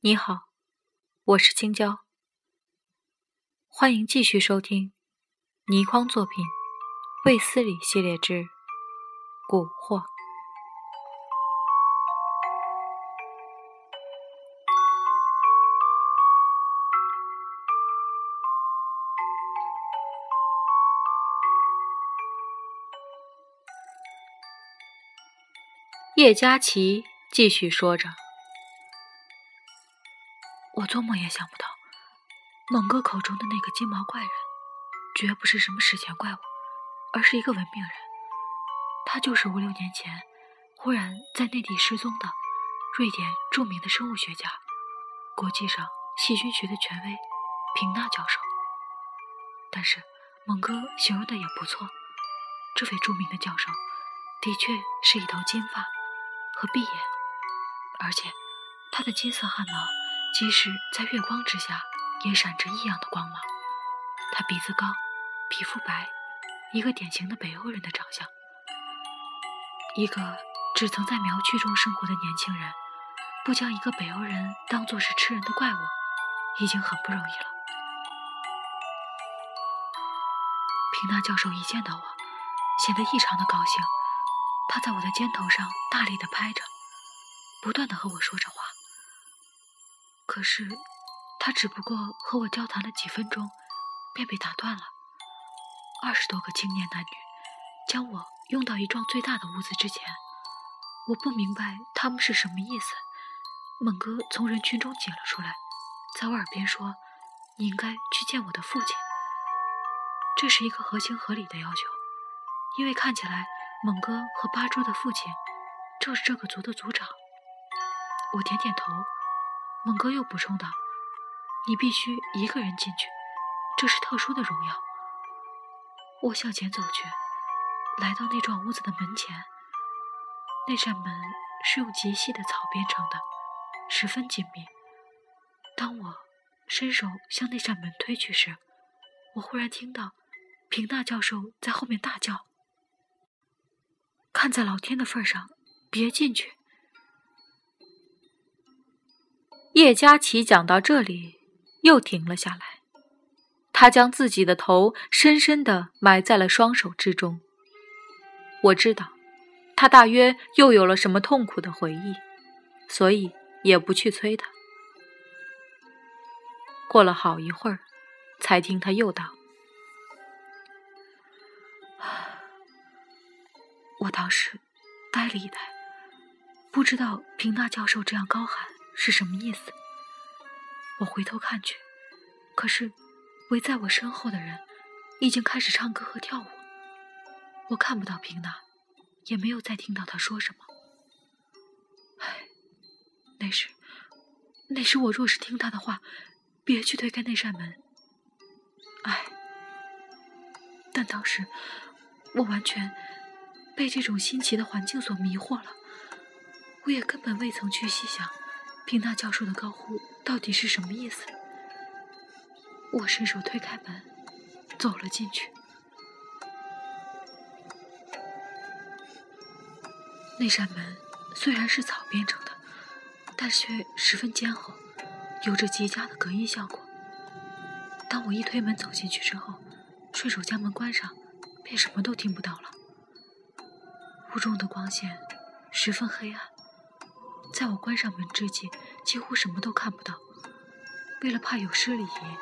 你好，我是青椒，欢迎继续收听倪匡作品《卫斯理系列之蛊惑》。叶佳琪继续说着：“我做梦也想不到，猛哥口中的那个金毛怪人，绝不是什么史前怪物，而是一个文明人。他就是五六年前忽然在内地失踪的瑞典著名的生物学家，国际上细菌学的权威平纳教授。但是猛哥形容的也不错，这位著名的教授的确是一头金发。”和闭眼，而且他的金色汗毛，即使在月光之下，也闪着异样的光芒。他鼻子高，皮肤白，一个典型的北欧人的长相。一个只曾在苗区中生活的年轻人，不将一个北欧人当作是吃人的怪物，已经很不容易了。平纳教授一见到我，显得异常的高兴。他在我的肩头上大力的拍着，不断的和我说着话。可是，他只不过和我交谈了几分钟，便被打断了。二十多个青年男女将我拥到一幢最大的屋子之前，我不明白他们是什么意思。猛哥从人群中挤了出来，在我耳边说：“你应该去见我的父亲。”这是一个合情合理的要求，因为看起来。猛哥和八珠的父亲正是这个族的族长。我点点头。猛哥又补充道：“你必须一个人进去，这是特殊的荣耀。”我向前走去，来到那幢屋子的门前。那扇门是用极细的草编成的，十分紧密。当我伸手向那扇门推去时，我忽然听到平大教授在后面大叫。看在老天的份上，别进去。叶佳琪讲到这里，又停了下来。他将自己的头深深的埋在了双手之中。我知道，他大约又有了什么痛苦的回忆，所以也不去催他。过了好一会儿，才听他又道。我当时呆了一呆，不知道平纳教授这样高喊是什么意思。我回头看去，可是围在我身后的人已经开始唱歌和跳舞。我看不到平纳，也没有再听到他说什么。唉，那时，那时我若是听他的话，别去推开那扇门。唉，但当时我完全。被这种新奇的环境所迷惑了，我也根本未曾去细想，平纳教授的高呼到底是什么意思。我伸手推开门，走了进去。那扇门虽然是草编成的，但却十分坚厚，有着极佳的隔音效果。当我一推门走进去之后，顺手将门关上，便什么都听不到了。屋中的光线十分黑暗，在我关上门之际，几乎什么都看不到。为了怕有失礼仪，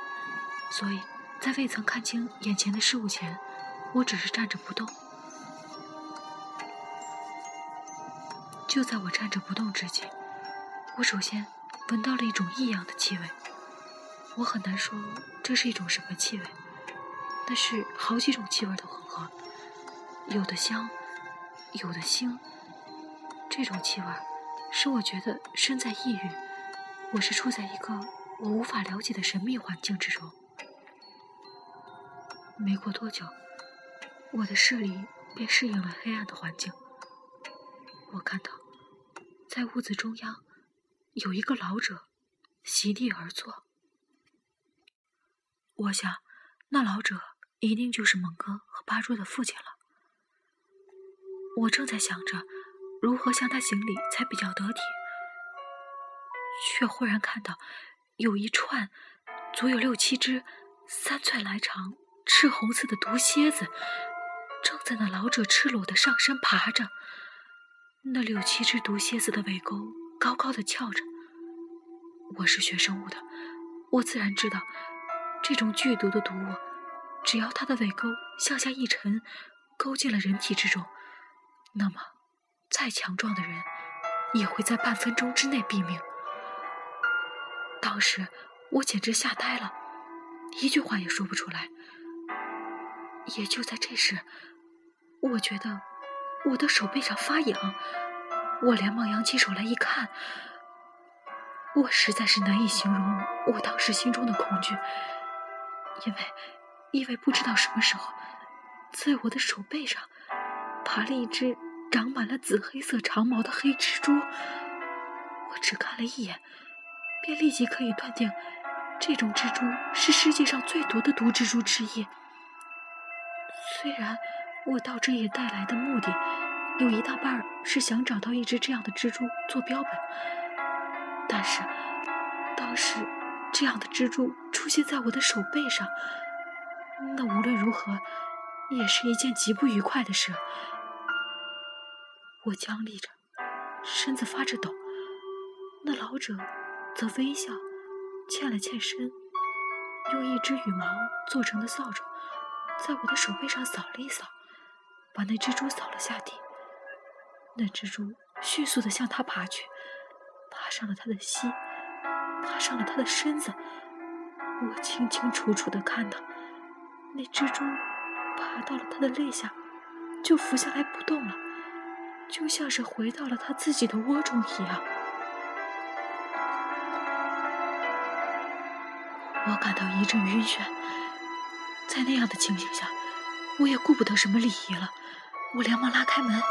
所以在未曾看清眼前的事物前，我只是站着不动。就在我站着不动之际，我首先闻到了一种异样的气味。我很难说这是一种什么气味，那是好几种气味的混合，有的香。有的腥，这种气味使我觉得身在异域，我是处在一个我无法了解的神秘环境之中。没过多久，我的视力便适应了黑暗的环境。我看到，在屋子中央有一个老者席地而坐。我想，那老者一定就是猛哥和八柱的父亲了。我正在想着如何向他行礼才比较得体，却忽然看到有一串足有六七只、三寸来长、赤红色的毒蝎子，正在那老者赤裸的上身爬着。那六七只毒蝎子的尾钩高高的翘着。我是学生物的，我自然知道，这种剧毒的毒物，只要它的尾钩向下一沉，勾进了人体之中，那么再强壮的人也会在半分钟之内毙命。当时我简直吓呆了，一句话也说不出来。也就在这时，我觉得我的手背上发痒，我连忙扬起手来一看。我实在是难以形容我当时心中的恐惧，因为，因为不知道什么时候，在我的手背上爬了一只长满了紫黑色长毛的黑蜘蛛。我只看了一眼，便立即可以断定，这种蜘蛛是世界上最毒的毒蜘蛛之一。虽然我到这里带来的目的，有一大半是想找到一只这样的蜘蛛做标本。但是，当时这样的蜘蛛出现在我的手背上，那无论如何也是一件极不愉快的事。我僵立着，身子发着抖。那老者则微笑，欠了欠身，用一只羽毛做成的扫帚，在我的手背上扫了一扫，把那蜘蛛扫了下地。那蜘蛛迅速地向他爬去。爬上了他的膝，爬上了他的身子。我清清楚楚的看到，那蜘蛛爬到了他的肋下，就伏下来不动了，就像是回到了他自己的窝中一样。我感到一阵晕眩，在那样的情形下，我也顾不得什么礼仪了。我连忙拉开门，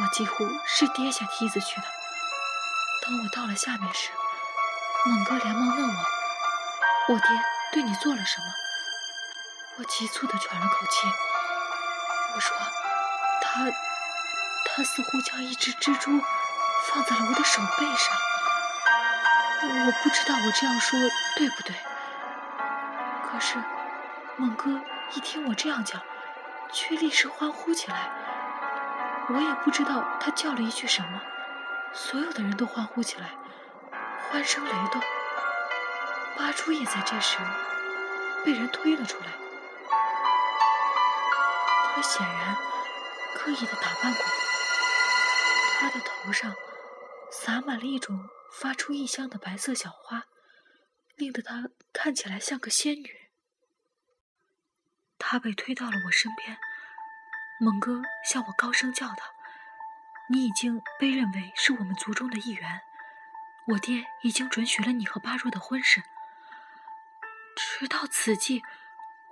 我几乎是跌下梯子去的。当我到了下面时，猛哥连忙问我：“我爹对你做了什么？”我急促地喘了口气，我说：“他，他似乎将一只蜘蛛放在了我的手背上。”我不知道我这样说对不对。可是，猛哥一听我这样讲，却立时欢呼起来。我也不知道他叫了一句什么。所有的人都欢呼起来，欢声雷动。八珠也在这时被人推了出来。他显然刻意的打扮过，他的头上洒满了一种发出异香的白色小花，令得他看起来像个仙女。他被推到了我身边，猛哥向我高声叫道。你已经被认为是我们族中的一员，我爹已经准许了你和八若的婚事。直到此际，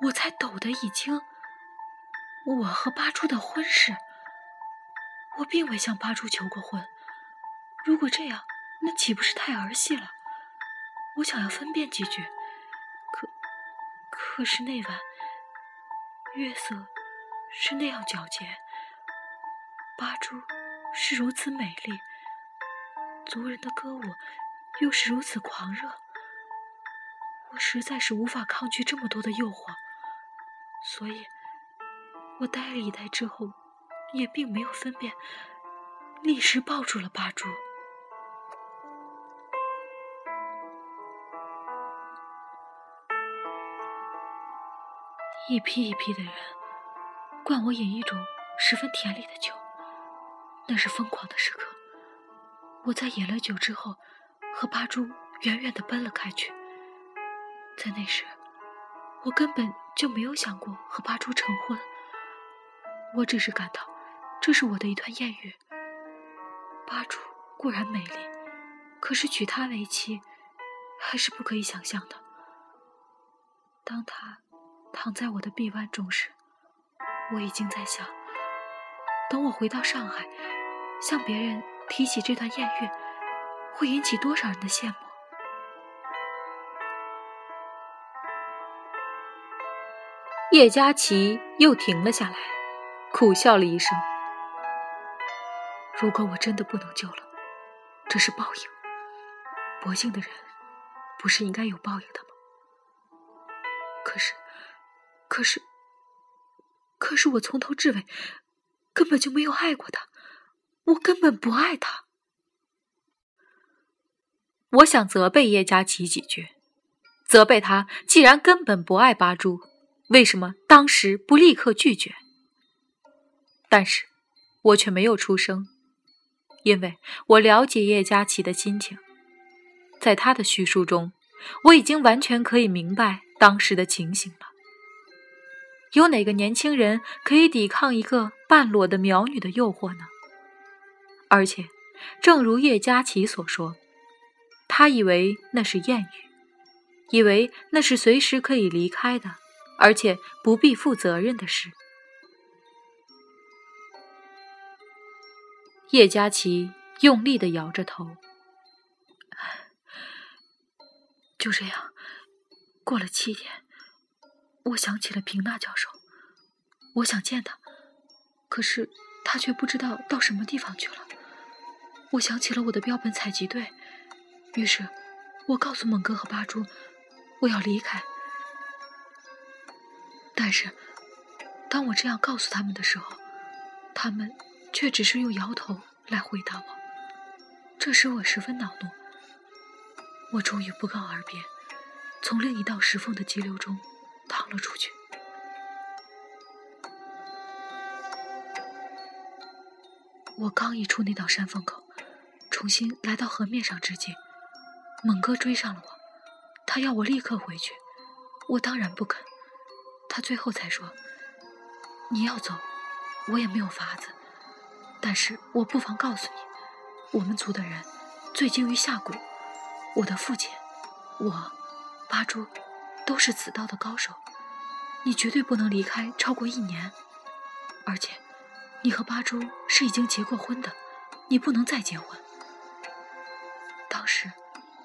我才抖得一惊。我和八珠的婚事，我并未向八珠求过婚。如果这样，那岂不是太儿戏了？我想要分辨几句，可可是那晚月色是那样皎洁，八珠。是如此美丽，族人的歌舞又是如此狂热，我实在是无法抗拒这么多的诱惑，所以，我呆了一呆之后，也并没有分辨，立时抱住了八珠。一批一批的人灌我饮一种十分甜丽的酒。那是疯狂的时刻。我在饮了酒之后，和八珠远远地奔了开去。在那时，我根本就没有想过和八珠成婚。我只是感到，这是我的一段艳遇。八主固然美丽，可是娶她为妻，还是不可以想象的。当她躺在我的臂弯中时，我已经在想，等我回到上海。向别人提起这段艳遇，会引起多少人的羡慕？叶佳琪又停了下来，苦笑了一声，如果我真的不能救了，这是报应。薄幸的人，不是应该有报应的吗？可是，可是，可是我从头至尾根本就没有爱过他，我根本不爱他。我想责备叶佳琪几句，责备他既然根本不爱八珠，为什么当时不立刻拒绝？但是，我却没有出声，因为我了解叶佳琪的心情，在他的叙述中，我已经完全可以明白当时的情形了。有哪个年轻人可以抵抗一个半裸的苗女的诱惑呢？而且，正如叶佳琪所说。他以为那是艳遇，以为那是随时可以离开的，而且不必负责任的事。叶佳琪用力的摇着头，就这样过了七天，我想起了平娜教授，我想见他，可是他却不知道到什么地方去了。我想起了我的标本采集队。于是，我告诉猛哥和八珠，我要离开。但是，当我这样告诉他们的时候，他们却只是用摇头来回答我。这使我十分恼怒。我终于不告而别，从另一道石缝的急流中逃了出去。我刚一出那道山缝口，重新来到河面上之际。猛哥追上了我，他要我立刻回去，我当然不肯。他最后才说：“你要走，我也没有法子。但是我不妨告诉你，我们族的人最精于下蛊，我的父亲，我，八珠，都是此道的高手。你绝对不能离开超过一年，而且，你和八珠是已经结过婚的，你不能再结婚。”当时。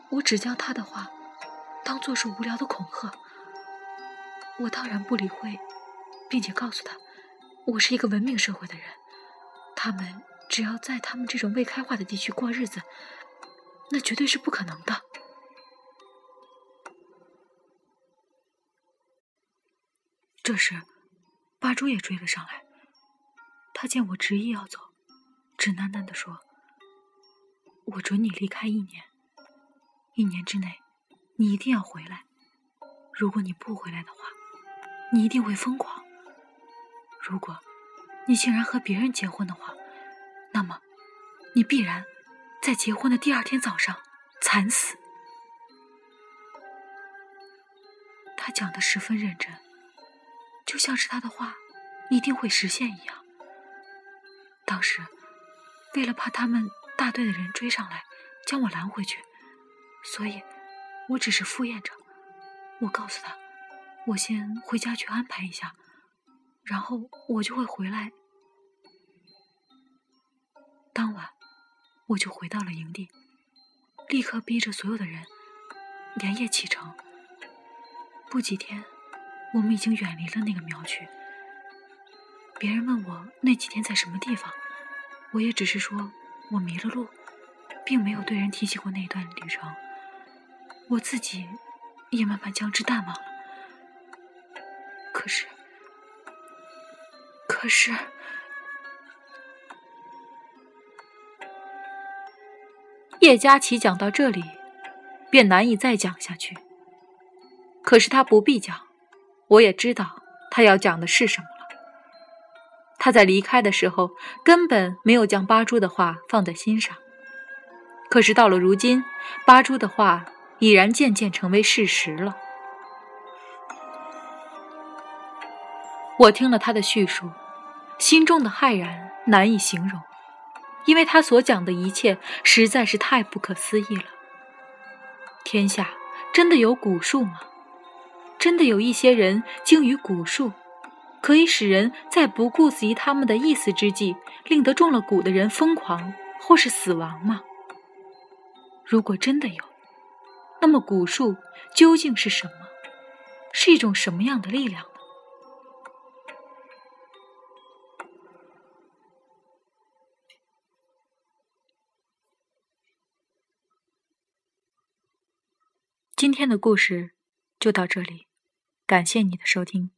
我只将他的话当做是无聊的恐吓，我当然不理会，并且告诉他，我是一个文明社会的人，他们只要在他们这种未开化的地区过日子，那绝对是不可能的。这时，八珠也追了上来，他见我执意要走，只喃喃地说：“我准你离开一年。”一年之内，你一定要回来。如果你不回来的话，你一定会疯狂。如果，你竟然和别人结婚的话，那么，你必然在结婚的第二天早上惨死。他讲的十分认真，就像是他的话一定会实现一样。当时，为了怕他们大队的人追上来将我拦回去。所以，我只是敷衍着。我告诉他，我先回家去安排一下，然后我就会回来。当晚，我就回到了营地，立刻逼着所有的人连夜启程。不几天，我们已经远离了那个苗区。别人问我那几天在什么地方，我也只是说我迷了路，并没有对人提起过那段旅程。我自己也慢慢将之淡忘了。可是，可是，叶佳琪讲到这里，便难以再讲下去。可是他不必讲，我也知道他要讲的是什么了。他在离开的时候根本没有将八珠的话放在心上，可是到了如今，八珠的话。已然渐渐成为事实了。我听了他的叙述，心中的骇然难以形容，因为他所讲的一切实在是太不可思议了。天下真的有蛊术吗？真的有一些人精于蛊术，可以使人在不顾及他们的意思之际，令得中了蛊的人疯狂或是死亡吗？如果真的有，那么蛊术究竟是什么？是一种什么样的力量今天的故事就到这里，感谢你的收听。